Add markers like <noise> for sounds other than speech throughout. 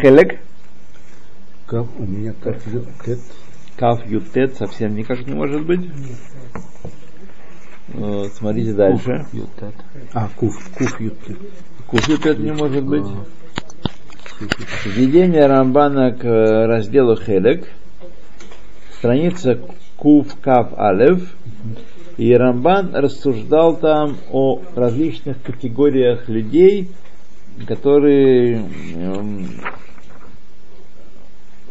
Хелек. Кав, у меня кав ютет. Кав ютет совсем никак не может быть. Вот, смотрите дальше. Ютет. А, куф, куф ютет. Куф ютет не может быть. Введение Рамбана к разделу Хелек. Страница Куф Кав Алев. И Рамбан рассуждал там о различных категориях людей, которые эм,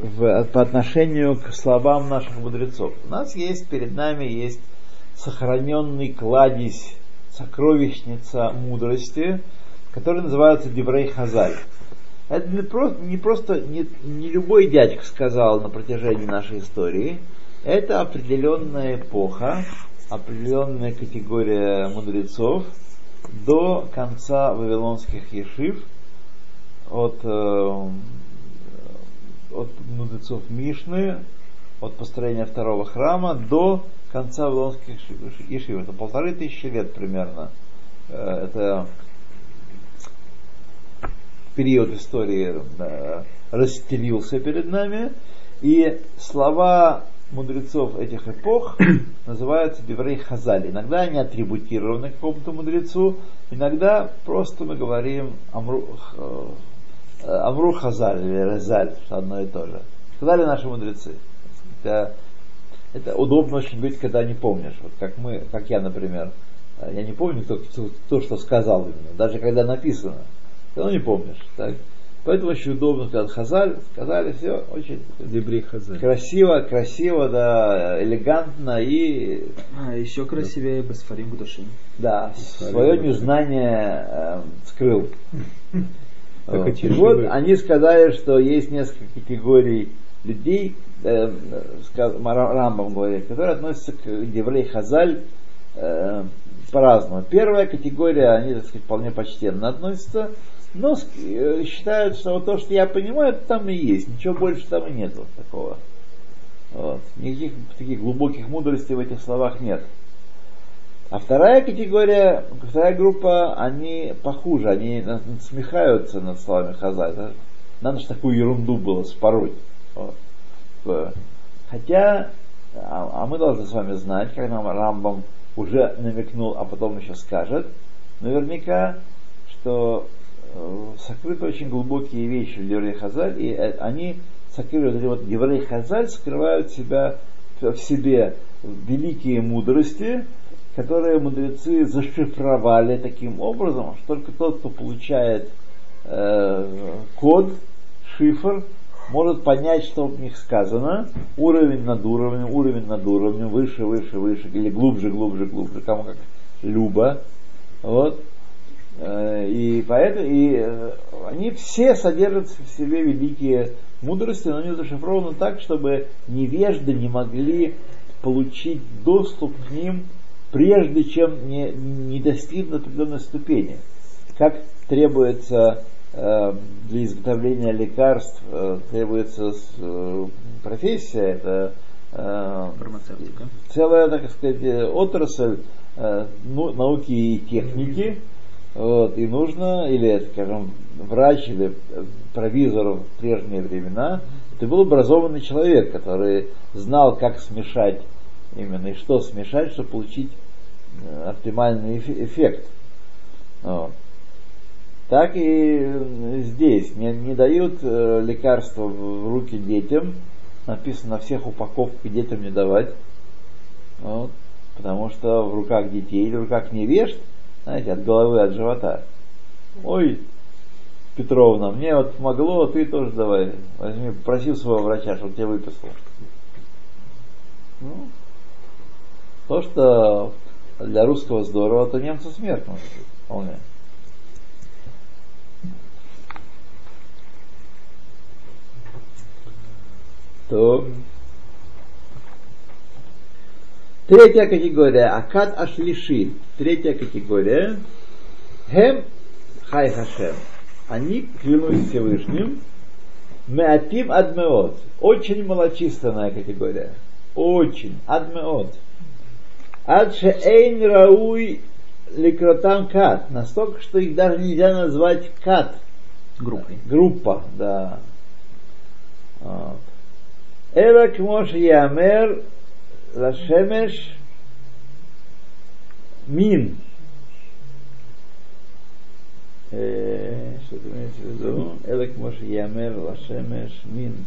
в, по отношению к словам наших мудрецов. У нас есть, перед нами есть сохраненный кладезь, сокровищница мудрости, который называется Деврей Хазаль. Это не просто, не, просто не, не любой дядька сказал на протяжении нашей истории. Это определенная эпоха, определенная категория мудрецов до конца вавилонских ешив, от, э, от мудрецов Мишны, от построения второго храма до конца вавилонских ешив. Это полторы тысячи лет примерно. Э, это период истории э, расстелился перед нами, и слова мудрецов этих эпох <coughs> называются Деврей Хазали. Иногда они атрибутированы какому-то мудрецу, иногда просто мы говорим Амру, э, Амру Хазаль или Резаль, одно и то же. Сказали наши мудрецы. Это, это удобно очень быть, когда не помнишь. Вот как мы, как я, например. Я не помню, кто, кто, кто что сказал именно, даже когда написано. Ты не помнишь. Так? Поэтому очень удобно сказать Хазаль, сказали все очень Дебри Хазаль. красиво, красиво, да, элегантно и... А, еще красивее Басфарим Гудашим. Да, свое незнание э, скрыл. Вот. И вот они сказали, что есть несколько категорий людей, э, Рамбам говорит, которые относятся к Деврей Хазаль э, по-разному. Первая категория, они, так сказать, вполне почтенно относятся, но э, считают, что вот то, что я понимаю, это там и есть. Ничего больше там и нету такого. Вот. Никаких таких глубоких мудростей в этих словах нет. А вторая категория, вторая группа, они похуже, они смехаются над словами Хаза. Надо же такую ерунду было спороть. Вот. Хотя, а, а мы должны с вами знать, как нам Рамбам уже намекнул, а потом еще скажет, наверняка, что Э, сокрыты очень глубокие вещи в Деврей Хазаль, и э, они сокрыли, вот эти вот Деврей Хазаль скрывают себя, в себе великие мудрости, которые мудрецы зашифровали таким образом, что только тот, кто получает э, код, шифр, может понять, что в них сказано, уровень над уровнем, уровень над уровнем, выше, выше, выше, или глубже, глубже, глубже, кому как любо. Вот. Э, и поэтому и э, они все содержат в себе великие мудрости, но они зашифрованы так, чтобы невежды не могли получить доступ к ним, прежде чем не, не достигнут определенной ступени. Как требуется э, для изготовления лекарств, э, требуется э, профессия, это э, целая, так сказать, отрасль э, ну, науки и техники, вот, и нужно, или, скажем, врач или провизор в прежние времена, это был образованный человек, который знал, как смешать именно и что смешать, чтобы получить э, оптимальный эффект. Вот. Так и здесь не, не дают э, лекарства в руки детям, написано на всех упаковках детям не давать, вот, потому что в руках детей или в руках невежд знаете, от головы, от живота. Ой, Петровна, мне вот помогло, ты тоже давай, возьми, попроси своего врача, чтобы тебе выписал. Ну, то, что для русского здорово, то немцу смертно вполне. То Третья категория, Акад Ашлиши. Третья категория, Хем Хай Хашем. Они клянусь Всевышним, Меатим Адмеот. Очень малочисленная категория. Очень. Адмеот. Адше Эйн Рауй Ликротам Кат. Настолько, что их даже нельзя назвать Кат. Группой. Группа, да. Вот. Эла кмош ямер лашемеш мин. Э, что это имеется в виду? Эла кмош ямер лашемеш мин.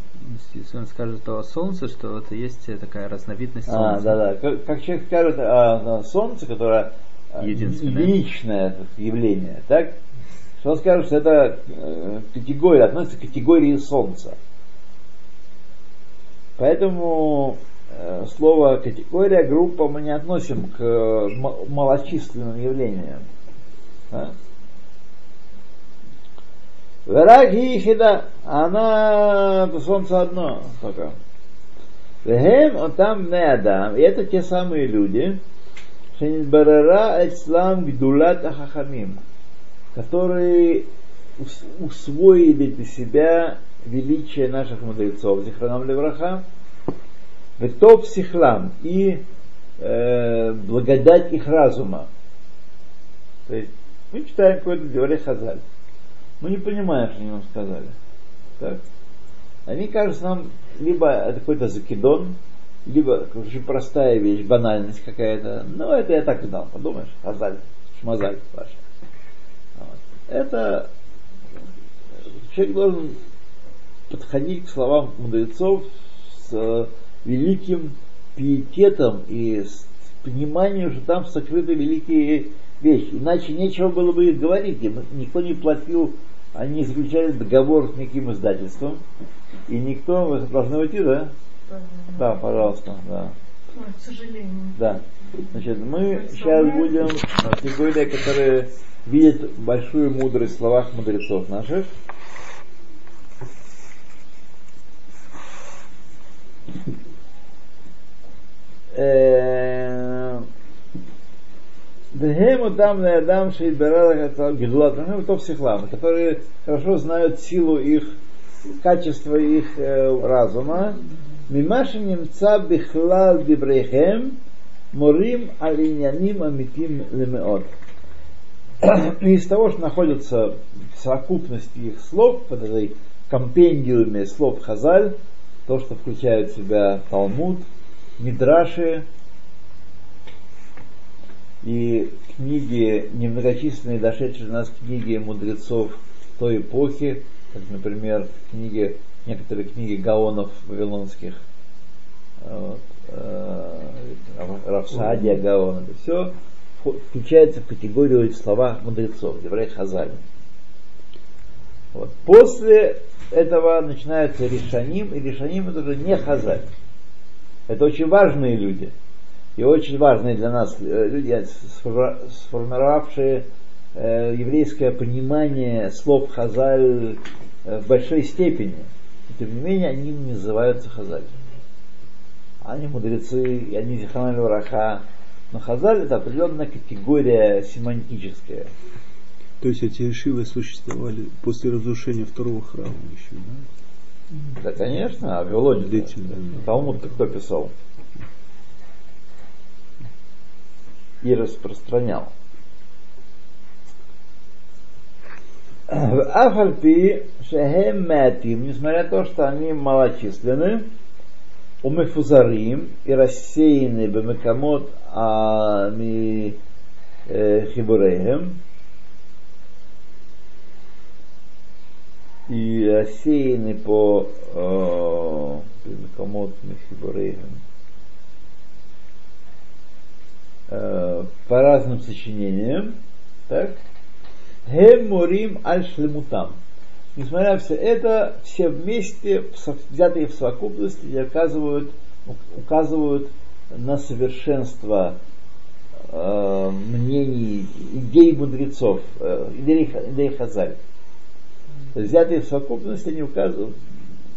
Если он скажет о солнце, что это есть такая разновидность А, солнца. да, да. Как, как человек скажет о, о солнце, которое э, Единственное. это явление, так? Что он скажет, что это э, категория, относится к категории солнца. Поэтому слово категория, группа мы не относим к малочисленным явлениям. Да? Враги хида, она солнце одно только. Вехем, он там не Адам, и это те самые люди, Шенидбарара Эцлам Гдулат Ахахамим, которые ус- усвоили для себя величие наших мудрецов, Зихранам Левраха, Ветов Сихлам и э, благодать их разума. То есть мы читаем какой-то Девре Хазаль. Мы не понимаем, что они нам сказали. Так? Они кажутся нам либо какой-то закидон, либо очень простая вещь, банальность какая-то. Ну, это я так знал, подумаешь, Хазаль, Шмазаль ваш. Вот. Это человек должен подходить к словам мудрецов с э, великим пиететом и с пониманием, что там сокрыты великие вещи. Иначе нечего было бы их говорить. Им Никто не платил, они заключали договор с никаким издательством. И никто, вы должны уйти, да? Да, пожалуйста, да. Ой, к сожалению. Да. Значит, мы сейчас будем э, те люди, которые видят большую мудрость в словах мудрецов наших. Э, Дхему там на Адам психлам, которые хорошо знают силу их, качество их э, разума. Мимаши немца бихлал дибрехем морим алиняним амитим лемеот. Из того, что находится в совокупности их слов, под этой компендиуме слов Хазаль, то, что включает в себя Талмуд, Мидраши и книги, немногочисленные дошедшие до нас книги мудрецов той эпохи, как, например, книги, некоторые книги гаонов вавилонских, вот, э, Равсадия Гаон, это все включается в категорию слова мудрецов, еврей Хазаль. Вот. После этого начинается решаним, и решаним это уже не Хазаль. Это очень важные люди. И очень важные для нас э, люди, сформировавшие э, еврейское понимание слов Хазаль э, в большой степени. И тем не менее, они не называются Хазаль. Они мудрецы, и они Зиханаль Вараха. Но Хазаль это определенная категория семантическая. То есть эти шивы существовали после разрушения второго храма еще, да? Да, конечно, а Вавилоне. Талмуд кто писал? И распространял. Афальпи шехем мятим, несмотря на то, что они малочисленны, умефузарим и рассеяны бемекамот а ми хибурейхем, и рассеяны по бемекамот ми хибурейхем, по разным сочинениям, так, Хем аль шлемутам. Несмотря на все это, все вместе, взятые в совокупности, указывают, указывают на совершенство э, мнений, идей мудрецов, э, идей, идей взятые в совокупности, они указывают,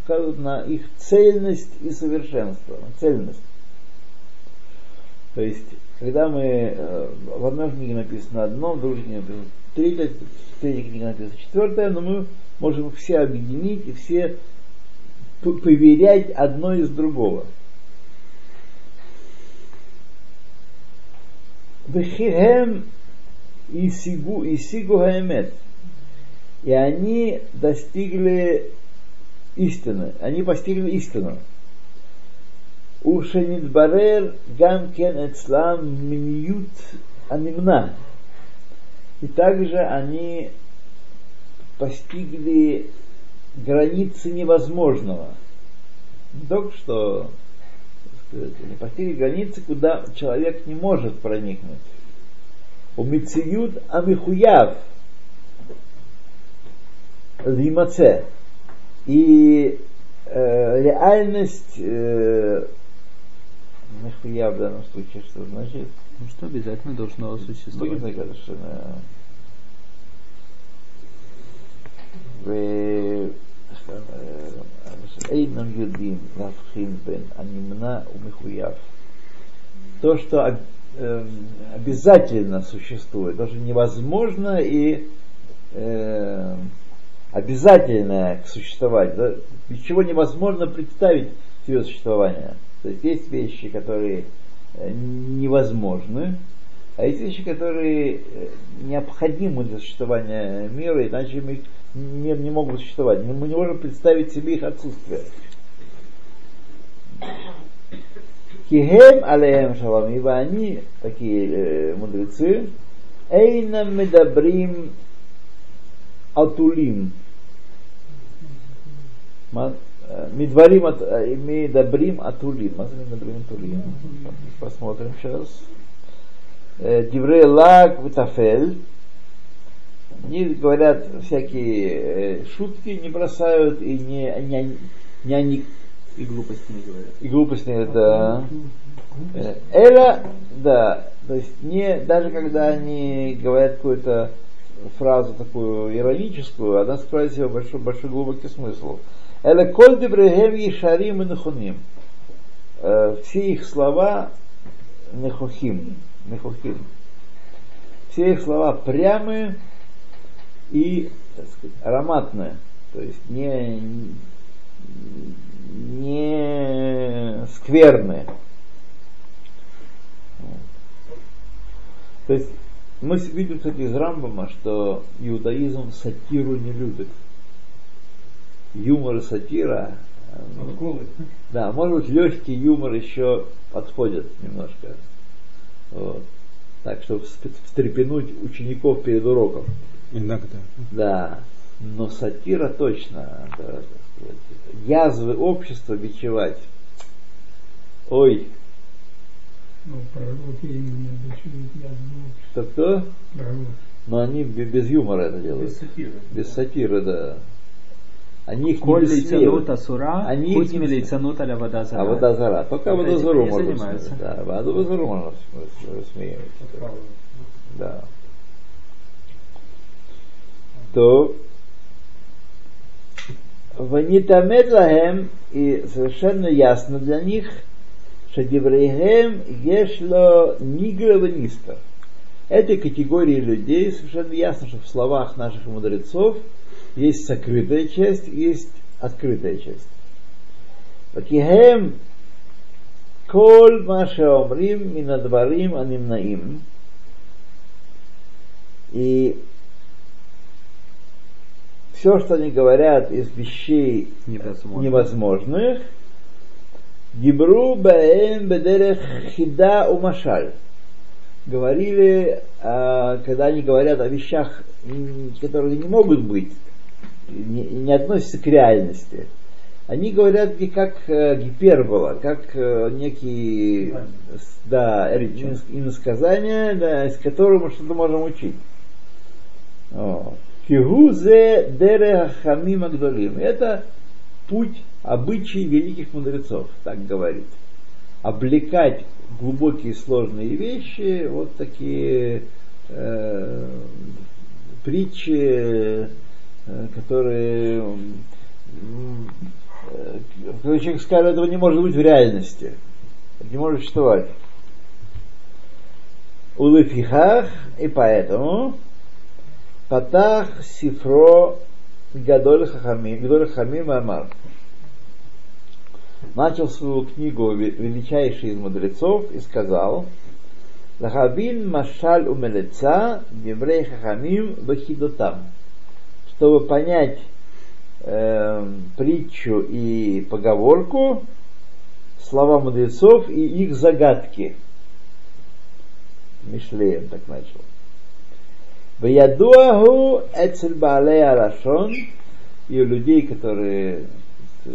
указывают на их цельность и совершенство, на цельность. То есть, когда мы э, в одной книге написано одно, в другой книге написано третья, в третьей книге написано четвертое, но мы можем все объединить и все поверять одно из другого. Вехихем и сигу и сигу. И они достигли истины. Они постигли истину. У Шенидбарер Гамкен Эцлам Миньют Анимна. И также они постигли границы невозможного. Не только что сказать, постигли границы, куда человек не может проникнуть. У Амихуяв Лимаце. И э, реальность э, я в данном случае, что значит? Ну что обязательно должно существовать. Будет совершенно. Э, э, Эйном юдим лавхин бен анимна умихуяв. То, что эм, обязательно существует, даже невозможно и эм, обязательное существовать, да, без чего невозможно представить себе существование. То есть есть вещи, которые э, невозможны, а есть вещи, которые э, необходимы для существования мира, иначе мы не, не могут существовать. Мы не можем представить себе их отсутствие. Кихем алеем шалам, ибо они, такие э, мудрецы, эйнам медабрим атулим. Медварим медабрим атулим. Медабрим атулим. Посмотрим сейчас. Диврей лак витафель. Они говорят всякие э, шутки, не бросают и не, не, не они и глупости не говорят. И глупости, да. Эля, да, то есть не, даже когда они говорят какую-то фразу такую ироническую, она скрывает себе большой, большой глубокий смысл. Эля коль дебрехем ешарим и нахуним. Э, все их слова нехохим, нехохим. Все их слова прямые, и сказать, ароматное, то есть не, не скверное. То есть мы видим, кстати, из Рамбама, что иудаизм сатиру не любит. Юмор и сатира. Отколы. Да, может быть, легкий юмор еще подходит немножко. Вот. Так, чтобы встрепенуть учеников перед уроком. Иногда. Да, но сатира точно. Да, язвы общества бичевать. Ой. Ну, пророки именно бичуют язвы Кто кто? Пророки. Но они без юмора это делают. Без сатиры. Без сатиры, да. Они их не Коль лейцанут асура, Они их не вода зара. А вода зара. Только Вот вода зару можно занимаются. Да, воду зару можно высмеивать. Да. То Ванитамед лахем, и совершенно ясно для них, что Деврейхем ешло нигра ванистер. Этой категории людей совершенно ясно, что в словах наших мудрецов есть сокрытая часть, есть открытая часть. Вакихем кол маша омрим минадварим анимнаим. И все, что они говорят из вещей Невозможно. невозможных, Гибру баэм бедерех хида у машаль. Говорили, а, когда они говорят о вещах, которые не могут быть, не, не относятся к реальности. Они говорят не как э, гипербола, как э, некий с- да, инос- иносказание, да, из которого мы что-то можем учить. Кигузе дере хамим агдолим. Это путь, обычай великих мудрецов, так говорит. Облекать глубокие сложные вещи, вот такие э, притчи, которые м, э, когда человек скажет, этого не может быть в реальности. Это не может существовать. Улыфихах, и поэтому Патах Сифро Гадоль Хахамим, Гадоль Хахамим Амар. Начал свою книгу ве- величайший из мудрецов и сказал Лахабин Машаль Умелеца Деврей Хахамим Бахидотам. Чтобы понять э, притчу и поговорку, слова мудрецов и их загадки. Мишлеем так начал. Ваядуаху эцель баалей арашон и у людей, которые э,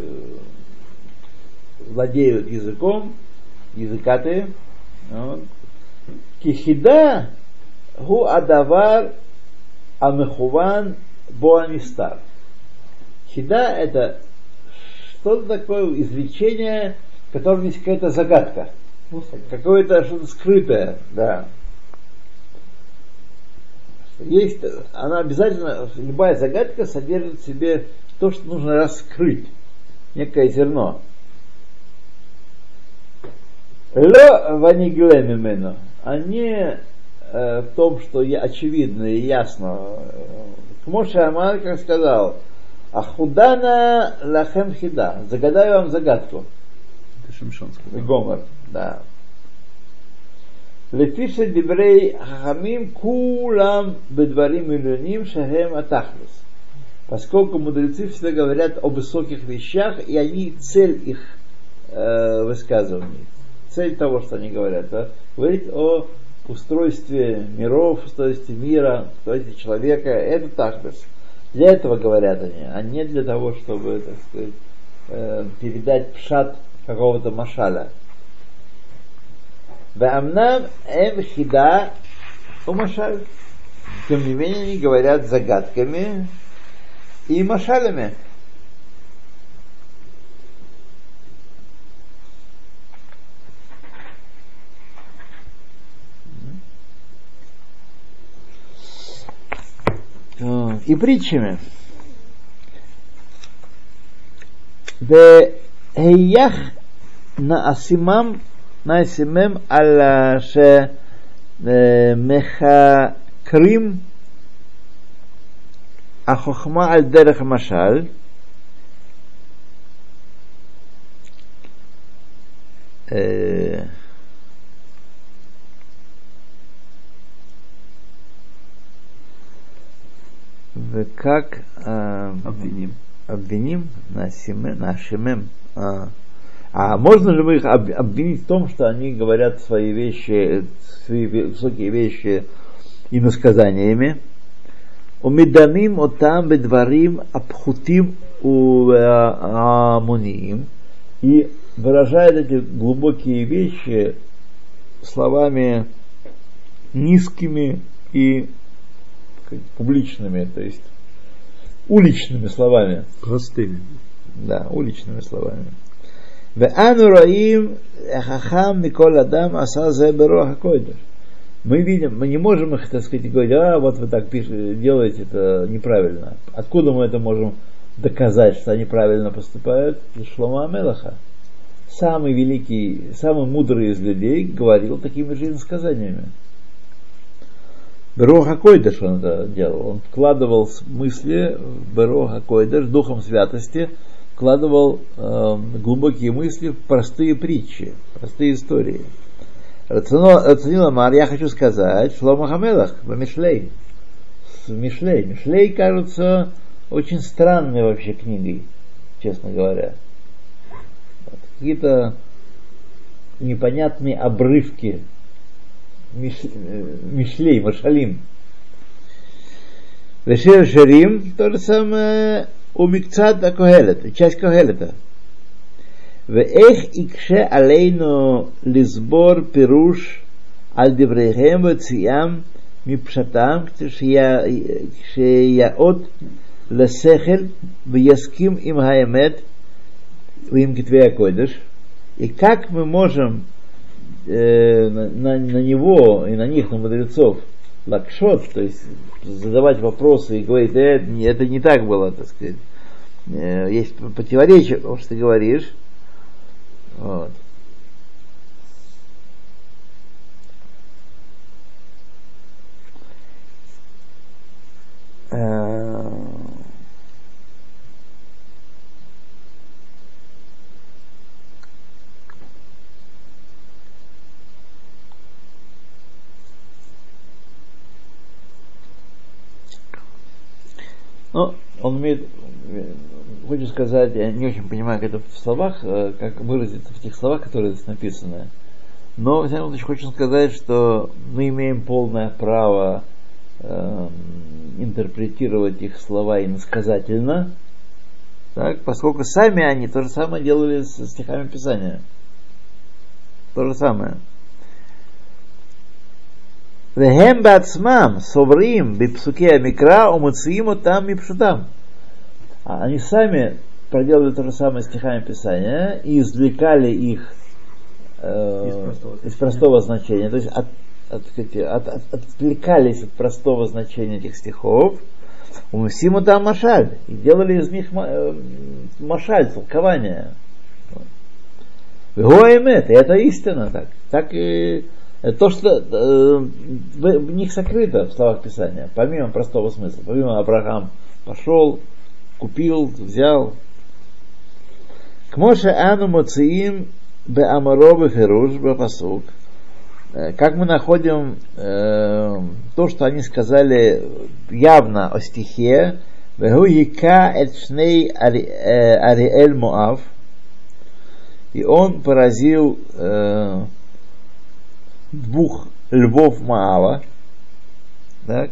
владеют языком, языкатые, вот, кихида гу адавар амехуван боанистар. Хида это что-то такое извлечение, в котором есть какая-то загадка. Какое-то что-то скрытое, да. Есть, она обязательно, любая загадка содержит в себе то, что нужно раскрыть. Некое зерно. Ло ваниглемимену. Они э, в том, что я, очевидно и ясно. Кмоше Амар, как сказал, Ахудана лахем хида. Загадаю вам загадку. Это Шимшон сказал. Гомор, да. Лефиша дебрей хахамим кулам бедварим миллионим шахем атахлис. Поскольку мудрецы всегда говорят о высоких вещах, и они цель их э, высказываний, цель того, что они говорят, да, говорить о устройстве миров, устройстве мира, устройстве человека, это тахлис. Для этого говорят они, а не для того, чтобы, так сказать, э, передать пшат какого-то машаля. Ваамнам эм хида умашаль. Тем не менее, они говорят загадками и машалями. И притчами. והיח נעשימם נעשימם על שמחקרים החוכמה על דרך как э, обвиним. обвиним на Шимем. А, а можно же мы их обвинить в том, что они говорят свои вещи, свои высокие вещи иносказаниями? Умиданим отам бедварим обхутим у э, амуним. И выражает эти глубокие вещи словами низкими и сказать, публичными, то есть уличными словами. Простыми. Да, уличными словами. Мы видим, мы не можем их, так сказать, говорить, а вот вы так пишете, делаете это неправильно. Откуда мы это можем доказать, что они правильно поступают? Из Шлома Амелаха. Самый великий, самый мудрый из людей говорил такими же иносказаниями. Бероха Койдыш он это делал. Он вкладывал мысли в Бероха Койдыш, духом святости, вкладывал э, глубокие мысли в простые притчи, простые истории. Рацинил Амар, я хочу сказать, Шлома Хамелах, в Мишлей. Мишлей. Мишлей кажется очень странной вообще книгой, честно говоря. Какие-то непонятные обрывки Мишлей, Машалим. Вешер Шарим, то же самое у Микцат Кохелета, часть Кохелета. ואיך יקשה עלינו לסבור פירוש על דבריהם והוציאם מפשטם כשיעוד לשכל ויסכים עם האמת ועם כתבי הקודש. И как мы можем э, на, на- него и на них, на мудрецов, лакшот, то есть задавать вопросы и говорить, «Э, это не так было, так сказать. Э, есть противоречие, потому что ты говоришь. Вот. Э, Ну, он имеет, хочу сказать, я не очень понимаю, как это в словах, э, как выразиться в тех словах, которые здесь написаны. Но, в всяком случае, хочу сказать, что мы имеем полное право э, интерпретировать их слова иносказательно, так, поскольку сами они то же самое делали с стихами Писания. То же самое. Вехем бацмам соврим бипсуке амикра умуциим там мипшутам. Они сами проделали то же самое стихами Писания и извлекали их э, из, простого из простого значения. То есть от, от, от, от, отвлекались от простого значения этих стихов. Умсиму там машаль. И делали из них э, машаль, толкование. Гоэмет, это истина так. Так и то, что э, в, в них сокрыто в словах Писания, помимо простого смысла, помимо Авраам пошел, купил, взял. К Ану Моциим Бе Амаро Феруш Пасук. Э, как мы находим э, то, что они сказали явно о стихе, Вегу Яка Эчней Ариэль Моав, и он поразил э, двух львов Маава, так,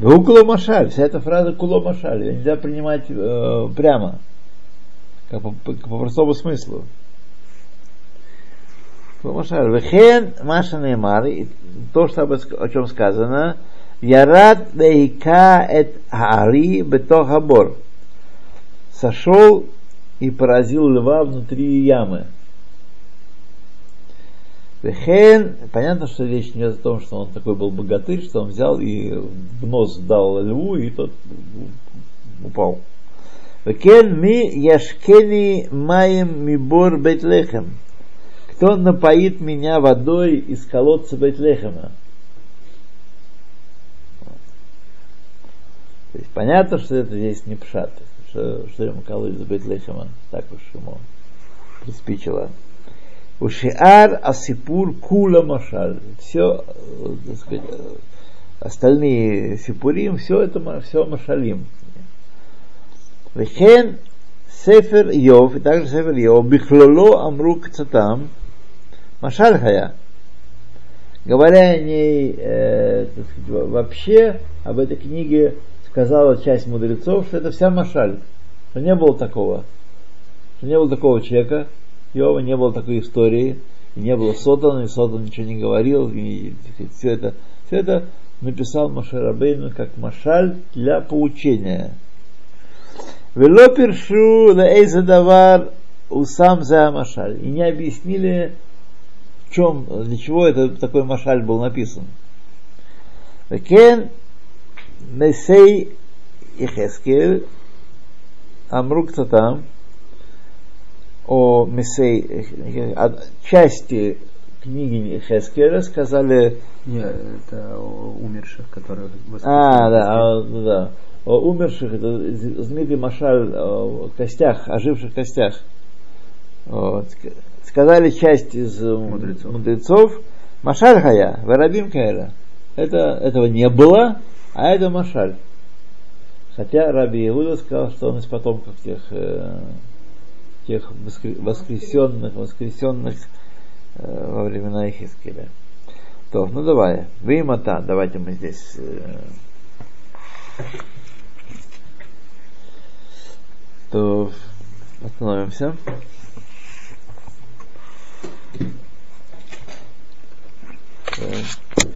Куло Машаль, вся эта фраза Куло Машаль, ее нельзя принимать э, прямо, как по, по, по простому смыслу. Куло Машаль. Вехен Маша Неймар, то, что о чем сказано, Ярат Вейка эт Ари Бетохабор. Сошел и поразил льва внутри ямы. Вехен, понятно, что речь не о том, что он такой был богатырь, что он взял и в нос дал льву, и тот упал. Векен ми яшкени маем мибор бетлехем. Кто напоит меня водой из колодца Бетлехема? То есть понятно, что это здесь не пшат, что, что ему колодец Бетлехема, так уж ему приспичило. Ушиар асипур кула машаль. Все, так сказать, остальные сипурим, все это все машалим. Вехен Сефер Йов, и также Сефер Йов, Бихлоло Амрук Цатам, Машаль Хая. Говоря о ней э, сказать, вообще, об этой книге сказала часть мудрецов, что это вся Машаль. Что не было такого. Что не было такого человека, Иова не было такой истории, и не было Сотана, и Сотан ничего не говорил, и, и все это, все это написал Машарабейну как машаль для поучения. Вело першу давар у сам за машаль. И не объяснили, в чем, для чего это такой машаль был написан. Кен Месей Ихескель Амрук там о Месей, части книги Хескера сказали... Нет, это о умерших, которые... А, да, а, да. О умерших, это знаменитый Машаль о костях, оживших костях. Вот. Сказали часть из мудрецов, мудрецов Машаль Хая, Варабим Кайра. Это, этого не было, а это Машаль. Хотя Раби Иуда сказал, что он из потомков тех э, тех воскресенных, воскресенных э, во времена Ихискеля. То, ну давай, Вимата, давайте мы здесь э, то остановимся. Так.